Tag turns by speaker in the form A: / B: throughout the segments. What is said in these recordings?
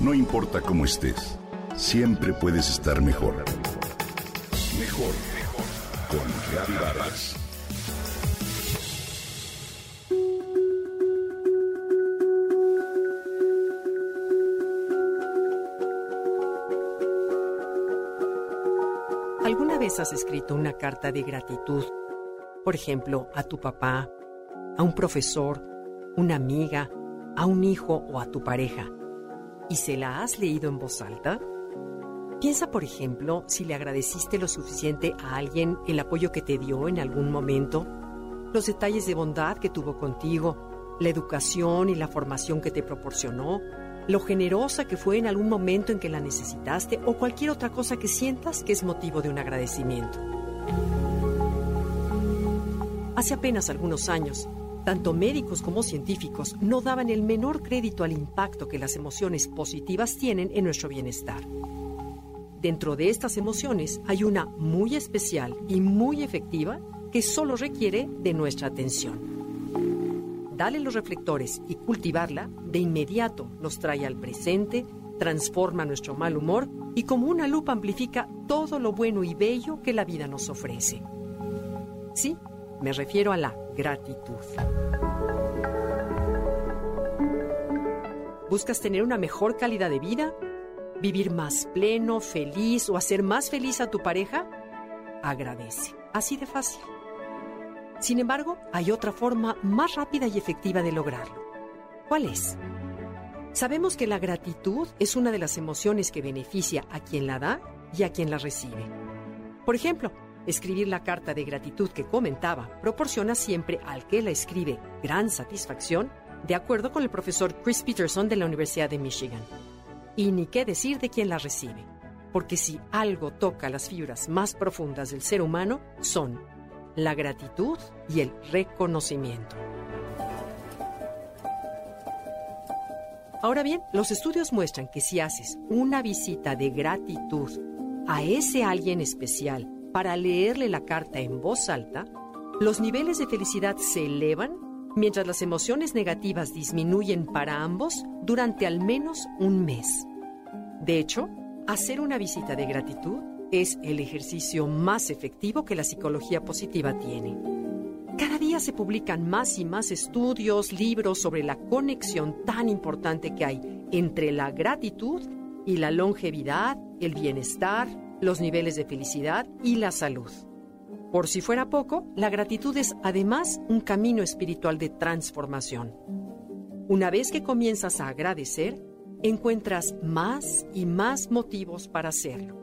A: No importa cómo estés, siempre puedes estar mejor. Mejor, mejor. Con Reavivadas.
B: ¿Alguna vez has escrito una carta de gratitud? Por ejemplo, a tu papá, a un profesor, una amiga, a un hijo o a tu pareja. ¿Y se la has leído en voz alta? Piensa, por ejemplo, si le agradeciste lo suficiente a alguien el apoyo que te dio en algún momento, los detalles de bondad que tuvo contigo, la educación y la formación que te proporcionó, lo generosa que fue en algún momento en que la necesitaste o cualquier otra cosa que sientas que es motivo de un agradecimiento. Hace apenas algunos años, tanto médicos como científicos no daban el menor crédito al impacto que las emociones positivas tienen en nuestro bienestar. Dentro de estas emociones hay una muy especial y muy efectiva que solo requiere de nuestra atención. Darle los reflectores y cultivarla de inmediato nos trae al presente, transforma nuestro mal humor y como una lupa amplifica todo lo bueno y bello que la vida nos ofrece. Sí, me refiero a la gratitud. ¿Buscas tener una mejor calidad de vida? vivir más pleno, feliz o hacer más feliz a tu pareja, agradece. Así de fácil. Sin embargo, hay otra forma más rápida y efectiva de lograrlo. ¿Cuál es? Sabemos que la gratitud es una de las emociones que beneficia a quien la da y a quien la recibe. Por ejemplo, escribir la carta de gratitud que comentaba proporciona siempre al que la escribe gran satisfacción, de acuerdo con el profesor Chris Peterson de la Universidad de Michigan. Y ni qué decir de quien la recibe, porque si algo toca las fibras más profundas del ser humano, son la gratitud y el reconocimiento. Ahora bien, los estudios muestran que si haces una visita de gratitud a ese alguien especial para leerle la carta en voz alta, los niveles de felicidad se elevan mientras las emociones negativas disminuyen para ambos durante al menos un mes. De hecho, hacer una visita de gratitud es el ejercicio más efectivo que la psicología positiva tiene. Cada día se publican más y más estudios, libros sobre la conexión tan importante que hay entre la gratitud y la longevidad, el bienestar, los niveles de felicidad y la salud. Por si fuera poco, la gratitud es además un camino espiritual de transformación. Una vez que comienzas a agradecer, encuentras más y más motivos para hacerlo.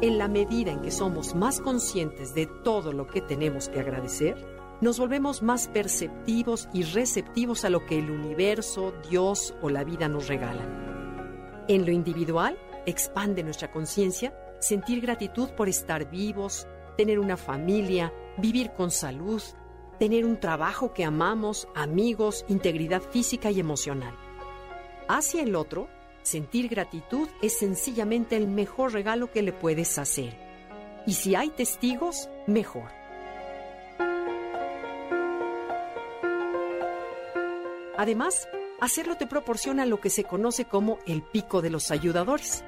B: En la medida en que somos más conscientes de todo lo que tenemos que agradecer, nos volvemos más perceptivos y receptivos a lo que el universo, Dios o la vida nos regalan. En lo individual, expande nuestra conciencia sentir gratitud por estar vivos, tener una familia, vivir con salud, tener un trabajo que amamos, amigos, integridad física y emocional. Hacia el otro, sentir gratitud es sencillamente el mejor regalo que le puedes hacer. Y si hay testigos, mejor. Además, hacerlo te proporciona lo que se conoce como el pico de los ayudadores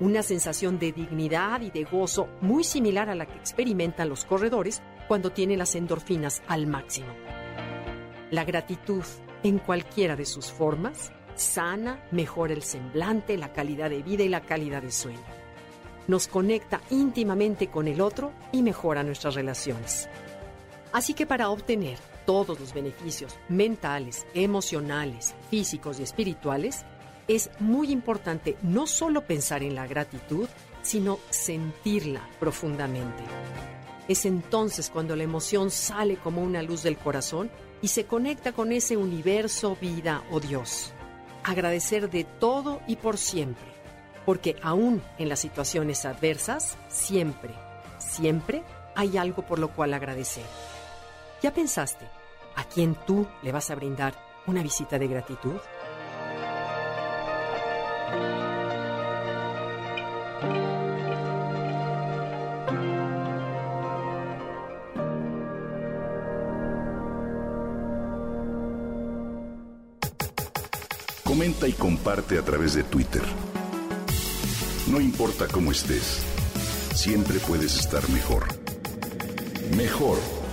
B: una sensación de dignidad y de gozo muy similar a la que experimentan los corredores cuando tienen las endorfinas al máximo. La gratitud, en cualquiera de sus formas, sana, mejora el semblante, la calidad de vida y la calidad de sueño. Nos conecta íntimamente con el otro y mejora nuestras relaciones. Así que para obtener todos los beneficios mentales, emocionales, físicos y espirituales, es muy importante no solo pensar en la gratitud, sino sentirla profundamente. Es entonces cuando la emoción sale como una luz del corazón y se conecta con ese universo, vida o Dios. Agradecer de todo y por siempre, porque aún en las situaciones adversas, siempre, siempre hay algo por lo cual agradecer. ¿Ya pensaste a quién tú le vas a brindar una visita de gratitud?
A: Comenta y comparte a través de Twitter. No importa cómo estés, siempre puedes estar mejor.